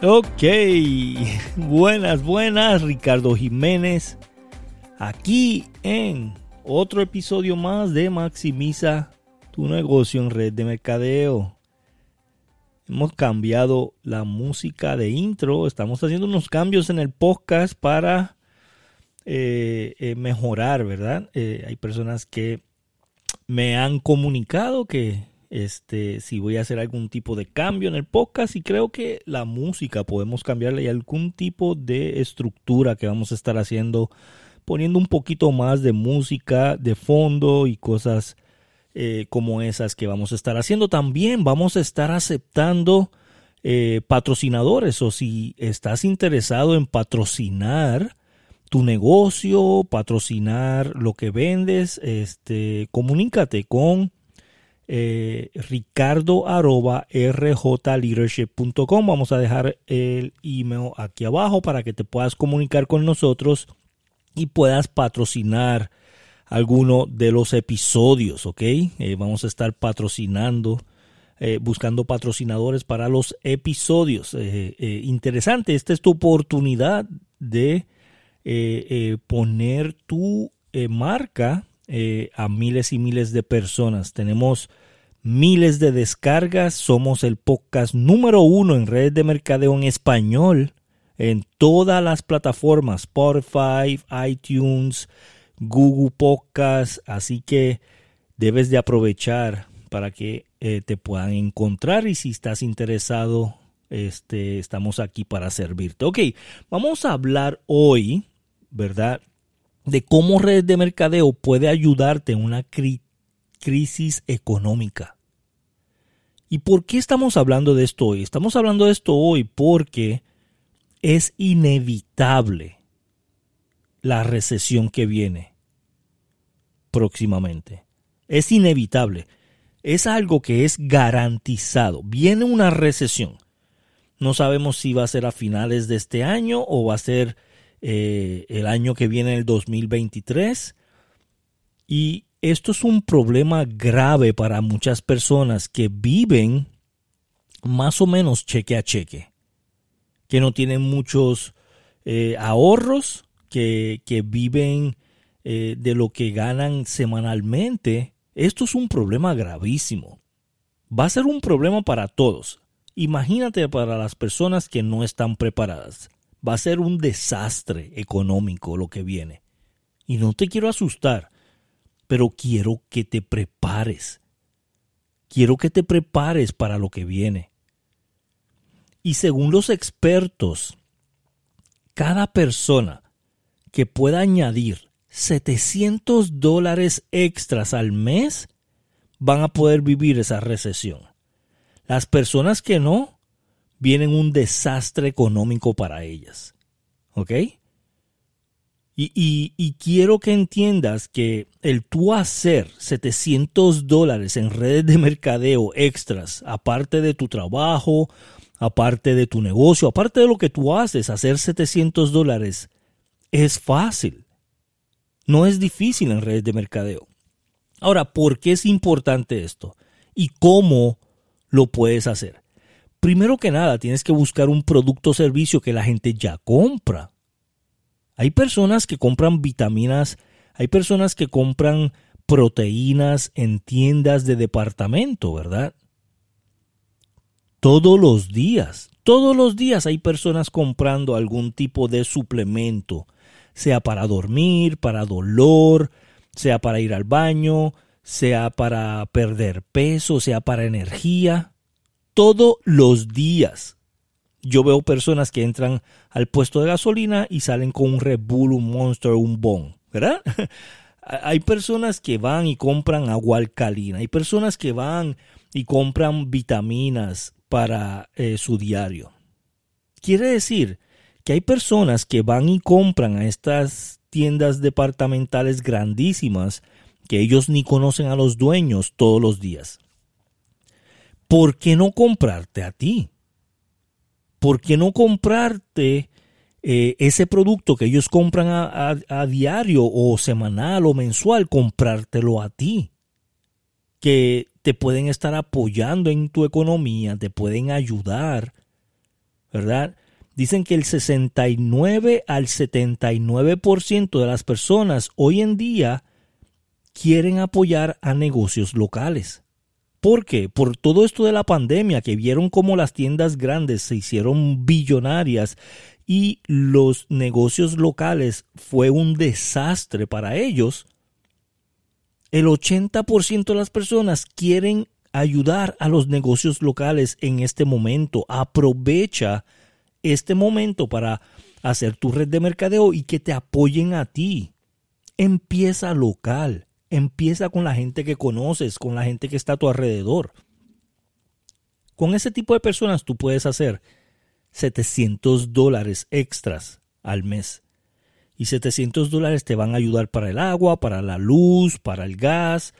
Ok, buenas, buenas, Ricardo Jiménez, aquí en otro episodio más de Maximiza tu negocio en red de mercadeo. Hemos cambiado la música de intro, estamos haciendo unos cambios en el podcast para eh, eh, mejorar, ¿verdad? Eh, hay personas que me han comunicado que este, si voy a hacer algún tipo de cambio en el podcast y creo que la música podemos cambiarle y algún tipo de estructura que vamos a estar haciendo, poniendo un poquito más de música de fondo y cosas eh, como esas que vamos a estar haciendo. También vamos a estar aceptando eh, patrocinadores o si estás interesado en patrocinar tu negocio, patrocinar lo que vendes, este, comunícate con eh, ricardo arroba rjleadership.com. Vamos a dejar el email aquí abajo para que te puedas comunicar con nosotros y puedas patrocinar alguno de los episodios, ¿ok? Eh, vamos a estar patrocinando, eh, buscando patrocinadores para los episodios. interesante, esta es tu oportunidad de poner tu marca eh, a miles y miles de personas. Tenemos miles de descargas. Somos el podcast número uno en redes de mercadeo en español en todas las plataformas, Spotify, iTunes, Google Podcast. Así que debes de aprovechar para que eh, te puedan encontrar y si estás interesado, este, estamos aquí para servirte. Ok, vamos a hablar hoy, ¿verdad? De cómo red de mercadeo puede ayudarte en una crisis económica. ¿Y por qué estamos hablando de esto hoy? Estamos hablando de esto hoy porque es inevitable la recesión que viene próximamente. Es inevitable. Es algo que es garantizado. Viene una recesión. No sabemos si va a ser a finales de este año o va a ser eh, el año que viene, el 2023. Y esto es un problema grave para muchas personas que viven más o menos cheque a cheque, que no tienen muchos eh, ahorros, que, viven eh, de lo que ganan semanalmente. Esto es un problema gravísimo. Va a ser un problema para todos. Imagínate para las personas que no están preparadas. Va a ser un desastre económico lo que viene. Y no te quiero asustar, pero quiero que te prepares. Quiero que te prepares para lo que viene. Y según los expertos, cada persona que pueda añadir 700 dólares extras al mes van a poder vivir esa recesión. Las personas que no, viene un desastre económico para ellas. ¿Ok? Y, quiero que entiendas que el tú hacer 700 dólares en redes de mercadeo extras, aparte de tu trabajo, aparte de tu negocio, aparte de lo que tú haces, hacer 700 dólares es fácil. No es difícil en redes de mercadeo. Ahora, ¿por qué es importante esto? ¿Y cómo lo puedes hacer? Primero que nada tienes que buscar un producto o servicio que la gente ya compra. Hay personas que compran vitaminas, hay personas que compran proteínas en tiendas de departamento, ¿verdad? Todos los días, todos los días hay personas comprando algún tipo de suplemento, sea para dormir, para dolor, sea para ir al baño, sea para perder peso, sea para energía todos los días. Yo veo personas que entran al puesto de gasolina y salen con un Red Bull, un Monster, un Bon, ¿verdad? Hay personas que van y compran agua alcalina, hay personas que van y compran vitaminas para eh, su diario. Quiere decir que hay personas que van y compran a estas tiendas departamentales grandísimas que ellos ni conocen a los dueños todos los días. ¿Por qué no comprarte a ti? ¿Por qué no comprarte eh, ese producto que ellos compran a, diario o semanal o mensual, comprártelo a ti? Que te pueden estar apoyando en tu economía, te pueden ayudar ¿verdad? Dicen que el 69 al 79% de las personas hoy en día quieren apoyar a negocios locales. ¿Por qué? Por todo esto de la pandemia, que vieron cómo las tiendas grandes se hicieron billonarias y los negocios locales fue un desastre para ellos. El 80% de las personas quieren ayudar a los negocios locales en este momento. Aprovecha este momento para hacer tu red de mercadeo y que te apoyen a ti. Empieza local, empieza con la gente que conoces, con la gente que está a tu alrededor. Con ese tipo de personas tú puedes hacer 700 dólares extras al mes. Y 700 dólares te van a ayudar para el agua, para la luz, para el gas,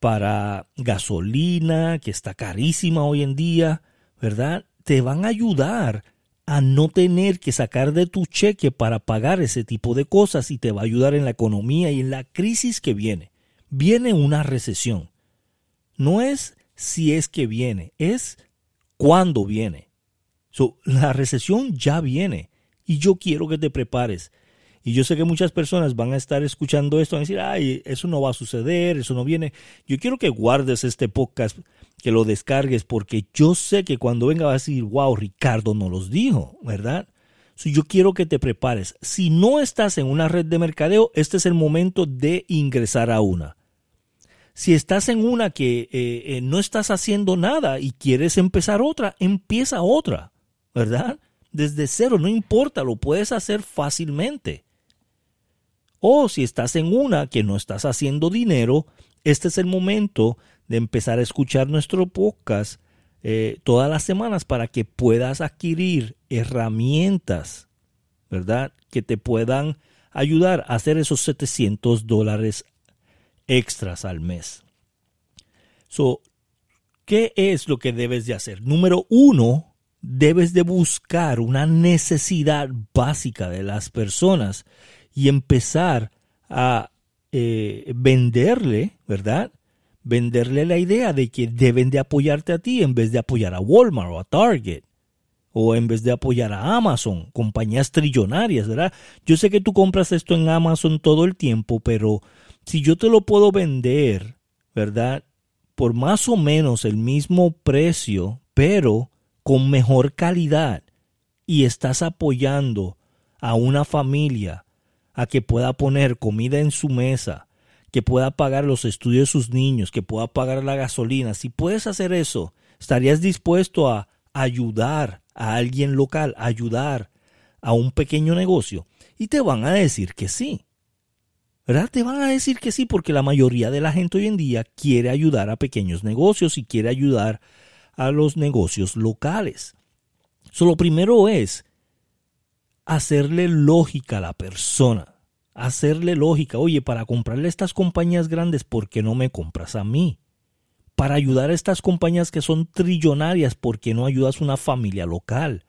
para gasolina, que está carísima hoy en día, ¿verdad? Te van a ayudar a no tener que sacar de tu cheque para pagar ese tipo de cosas y te va a ayudar en la economía y en la crisis que viene. Viene una recesión. No es si es que viene, es cuándo viene. la recesión ya viene y yo quiero que te prepares. Y yo sé que muchas personas van a estar escuchando esto y van a decir, ay, eso no va a suceder, eso no viene. Yo quiero que guardes este podcast, que lo descargues, porque yo sé que cuando venga va a decir, wow, Ricardo no los dijo, ¿verdad? Yo quiero que te prepares. Si no estás en una red de mercadeo, este es el momento de ingresar a una. Si estás en una que eh, eh, no estás haciendo nada y quieres empezar otra, empieza otra, ¿verdad? Desde cero, no importa, lo puedes hacer fácilmente. O si estás en una que no estás haciendo dinero, este es el momento de empezar a escuchar nuestro podcast eh, todas las semanas para que puedas adquirir herramientas, ¿verdad? Que te puedan ayudar a hacer esos 700 dólares extras al mes. So, ¿Qué es lo que debes de hacer? Número uno, debes de buscar una necesidad básica de las personas y empezar a eh, venderle, ¿verdad? Venderle la idea de que deben de apoyarte a ti en vez de apoyar a Walmart o a Target o en vez de apoyar a Amazon, compañías trillonarias, ¿verdad? Yo sé que tú compras esto en Amazon todo el tiempo, pero si yo te lo puedo vender, ¿verdad? Por más o menos el mismo precio, pero con mejor calidad, y estás apoyando a una familia a que pueda poner comida en su mesa, que pueda pagar los estudios de sus niños, que pueda pagar la gasolina, si puedes hacer eso, estarías dispuesto a ayudar a alguien local, ayudar a un pequeño negocio, y te van a decir que sí. ¿Verdad? Te van a decir que sí porque la mayoría de la gente hoy en día quiere ayudar a pequeños negocios y quiere ayudar a los negocios locales. So, lo primero es hacerle lógica a la persona. Hacerle lógica. Oye, para comprarle a estas compañías grandes, ¿por qué no me compras a mí? Para ayudar a estas compañías que son trillonarias, ¿por qué no ayudas a una familia local?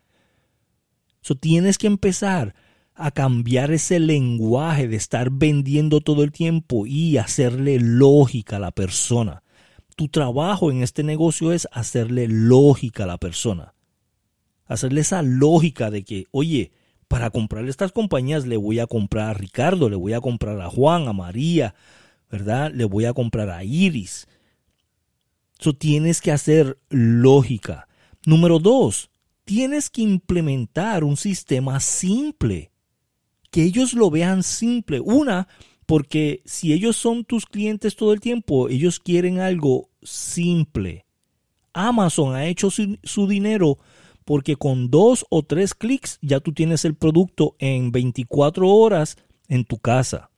So, tienes que empezar a cambiar ese lenguaje de estar vendiendo todo el tiempo y hacerle lógica a la persona. Tu trabajo en este negocio es hacerle lógica a la persona. Hacerle esa lógica de que, oye, para comprarle estas compañías le voy a comprar a Ricardo, le voy a comprar a Juan, a María, ¿verdad? Le voy a comprar a Iris. Eso tienes que hacer lógica. Número dos, tienes que implementar un sistema simple. Que ellos lo vean simple. Una, porque si ellos son tus clientes todo el tiempo, ellos quieren algo simple. Amazon ha hecho su, su dinero porque con dos o tres clics ya tú tienes el producto en 24 horas en tu casa.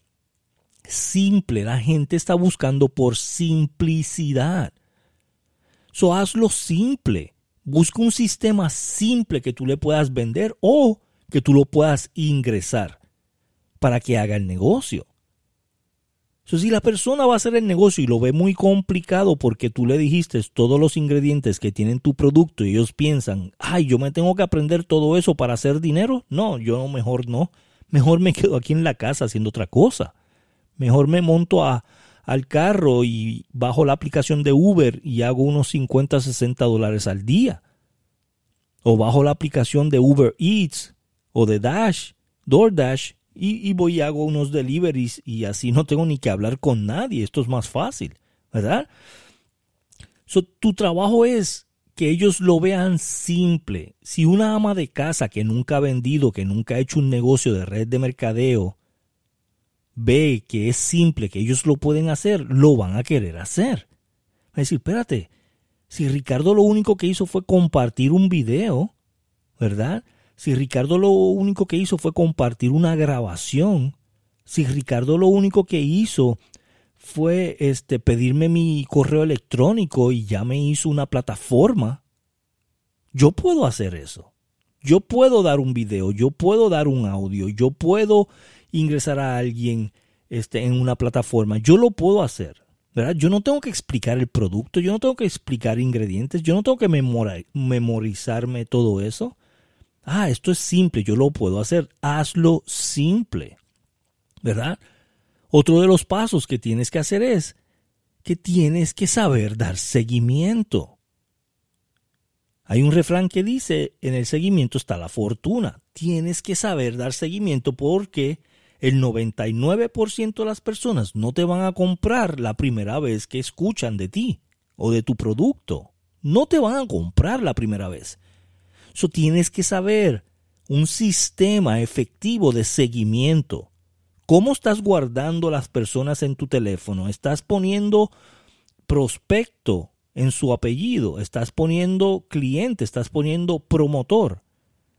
Simple, la gente está buscando por simplicidad. So hazlo simple. Busca un sistema simple que tú le puedas vender o que tú lo puedas ingresar para que haga el negocio si la persona va a hacer el negocio y lo ve muy complicado porque tú le dijiste todos los ingredientes que tienen tu producto y ellos piensan, ay, yo me tengo que aprender todo eso para hacer dinero. No, yo mejor no. Mejor me quedo aquí en la casa haciendo otra cosa. Mejor me monto a, al carro y bajo la aplicación de Uber y hago unos 50, 60 dólares al día. o bajo la aplicación de Uber Eats o de Dash, DoorDash y, voy y hago unos deliveries y así no tengo ni que hablar con nadie. Esto es más fácil, ¿verdad? tu trabajo es que ellos lo vean simple. Si una ama de casa que nunca ha vendido, que nunca ha hecho un negocio de red de mercadeo, ve que es simple, que ellos lo pueden hacer, lo van a querer hacer. A decir, espérate, si Ricardo lo único que hizo fue compartir un video, ¿verdad? Si Ricardo lo único que hizo fue compartir una grabación, si Ricardo lo único que hizo fue este pedirme mi correo electrónico y ya me hizo una plataforma, yo puedo hacer eso. Yo puedo dar un video, yo puedo dar un audio, yo puedo ingresar a alguien este, en una plataforma. Yo lo puedo hacer. ¿verdad? Yo no tengo que explicar el producto, yo no tengo que explicar ingredientes, yo no tengo que memorizarme todo eso. Ah, esto es simple, yo lo puedo hacer. Hazlo simple. ¿Verdad? Otro de los pasos que tienes que hacer es que tienes que saber dar seguimiento. Hay un refrán que dice, en el seguimiento está la fortuna. Tienes que saber dar seguimiento porque el 99% de las personas no te van a comprar la primera vez que escuchan de ti o de tu producto. No te van a comprar la primera vez. Eso tienes que saber un sistema efectivo de seguimiento. ¿Cómo estás guardando las personas en tu teléfono? ¿Estás poniendo prospecto en su apellido? ¿Estás poniendo cliente? ¿Estás poniendo promotor?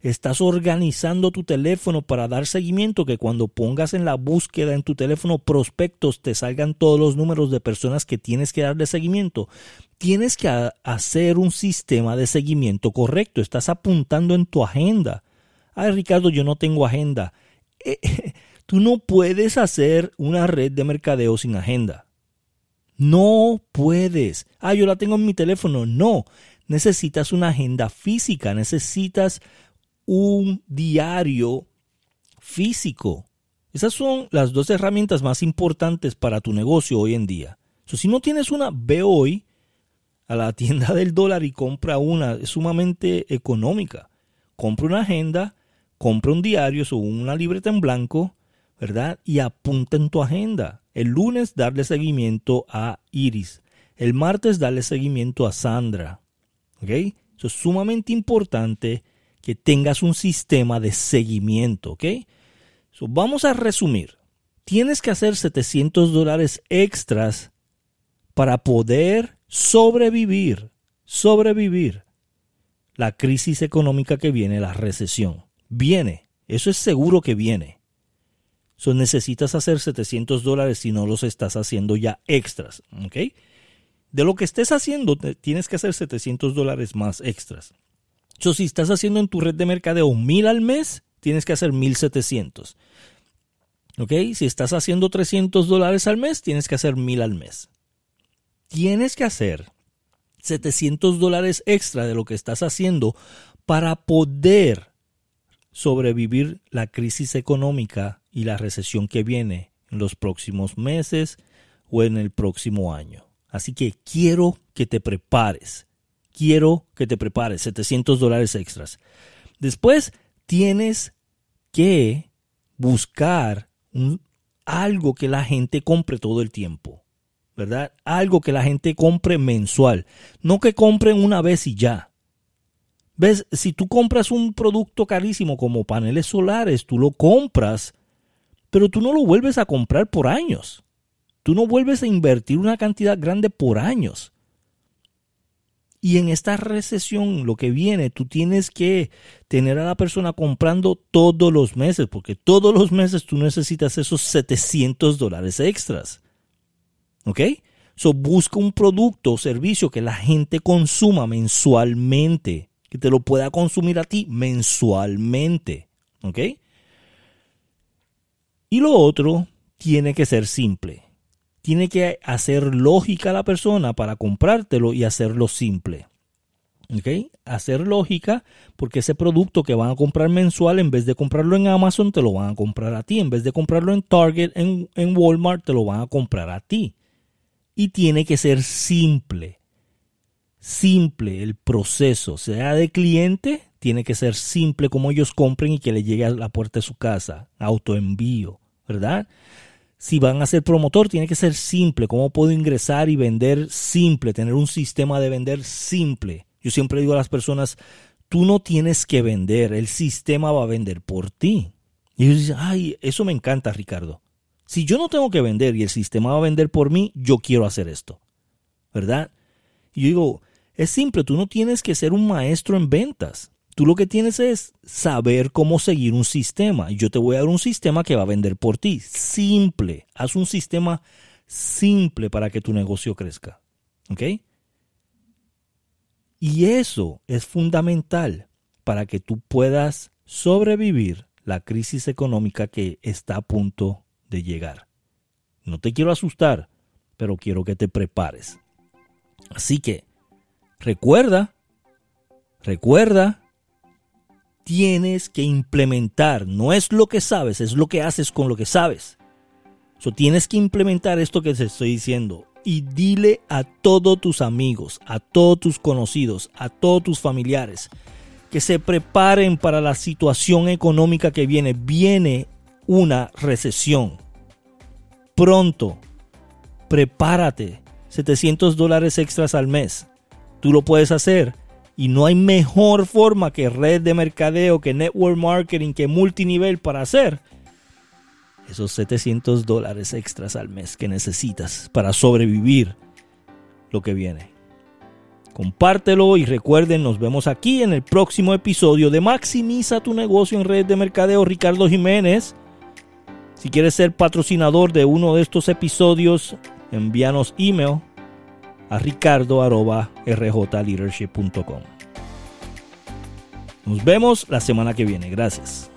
Estás organizando tu teléfono para dar seguimiento que cuando pongas en la búsqueda en tu teléfono prospectos te salgan todos los números de personas que tienes que darle seguimiento. Tienes que hacer un sistema de seguimiento correcto. Estás apuntando en tu agenda. Ay, Ricardo, yo no tengo agenda. Eh, tú no puedes hacer una red de mercadeo sin agenda. No puedes. Ah, yo la tengo en mi teléfono. No. Necesitas una agenda física. Necesitas un diario físico. Esas son las dos herramientas más importantes para tu negocio hoy en día. si no tienes una, ve hoy a la tienda del dólar y compra una. Es sumamente económica. Compra una agenda, compra un diario o una libreta en blanco, ¿verdad? Y apunta en tu agenda. El lunes darle seguimiento a Iris. El martes darle seguimiento a Sandra. ¿Ok? Eso es sumamente importante que tengas un sistema de seguimiento, ¿ok? vamos a resumir. Tienes que hacer 700 dólares extras para poder sobrevivir, sobrevivir la crisis económica que viene, la recesión. Viene, eso es seguro que viene. So, necesitas hacer 700 dólares si no los estás haciendo ya extras, ¿ok? De lo que estés haciendo, tienes que hacer 700 dólares más extras si estás haciendo en tu red de mercadeo mil al mes, tienes que hacer 1700. ¿Ok? Si estás haciendo 300 dólares al mes, tienes que hacer mil al mes. Tienes que hacer 700 dólares extra de lo que estás haciendo para poder sobrevivir la crisis económica y la recesión que viene en los próximos meses o en el próximo año. Así que quiero que te prepares quiero que te prepares 700 dólares extras. Después tienes que buscar algo que la gente compre todo el tiempo, ¿verdad? Algo que la gente compre mensual, no que compren una vez y ya. ¿Ves? Si tú compras un producto carísimo como paneles solares, tú lo compras, pero tú no lo vuelves a comprar por años. Tú no vuelves a invertir una cantidad grande por años. Y en esta recesión, lo que viene, tú tienes que tener a la persona comprando todos los meses, porque todos los meses tú necesitas esos 700 dólares extras. ¿Ok? So, busca un producto o servicio que la gente consuma mensualmente, que te lo pueda consumir a ti mensualmente. ¿Ok? Y lo otro tiene que ser simple tiene que hacer lógica la persona para comprártelo y hacerlo simple. ¿Ok? Hacer lógica porque ese producto que van a comprar mensual, en vez de comprarlo en Amazon, te lo van a comprar a ti. En vez de comprarlo en Target, en, en Walmart, te lo van a comprar a ti. Y tiene que ser simple. Simple el proceso, sea de cliente, tiene que ser simple como ellos compren y que le llegue a la puerta de su casa, autoenvío, ¿verdad? Si van a ser promotor, tiene que ser simple. ¿Cómo puedo ingresar y vender simple? Tener un sistema de vender simple. Yo siempre digo a las personas, tú no tienes que vender, el sistema va a vender por ti. Y ellos dicen, ay, eso me encanta, Ricardo. Si yo no tengo que vender y el sistema va a vender por mí, yo quiero hacer esto. ¿Verdad? Y yo digo, es simple, tú no tienes que ser un maestro en ventas. Tú lo que tienes es saber cómo seguir un sistema. Yo te voy a dar un sistema que va a vender por ti. Simple. Haz un sistema simple para que tu negocio crezca. ¿Ok? Y eso es fundamental para que tú puedas sobrevivir la crisis económica que está a punto de llegar. No te quiero asustar, pero quiero que te prepares. Así que, recuerda, recuerda, tienes que implementar. No es lo que sabes, es lo que haces con lo que sabes. So, tienes que implementar esto que te estoy diciendo y dile a todos tus amigos, a todos tus conocidos, a todos tus familiares que se preparen para la situación económica que viene. Viene una recesión. Pronto, prepárate. 700 dólares extras al mes. Tú lo puedes hacer. Y no hay mejor forma que red de mercadeo, que network marketing, que multinivel para hacer esos 700 dólares extras al mes que necesitas para sobrevivir lo que viene. Compártelo y recuerden, nos vemos aquí en el próximo episodio de Maximiza tu negocio en red de mercadeo Ricardo Jiménez. Si quieres ser patrocinador de uno de estos episodios, envíanos email a ricardo.rjleadership.com. Nos vemos la semana que viene. Gracias.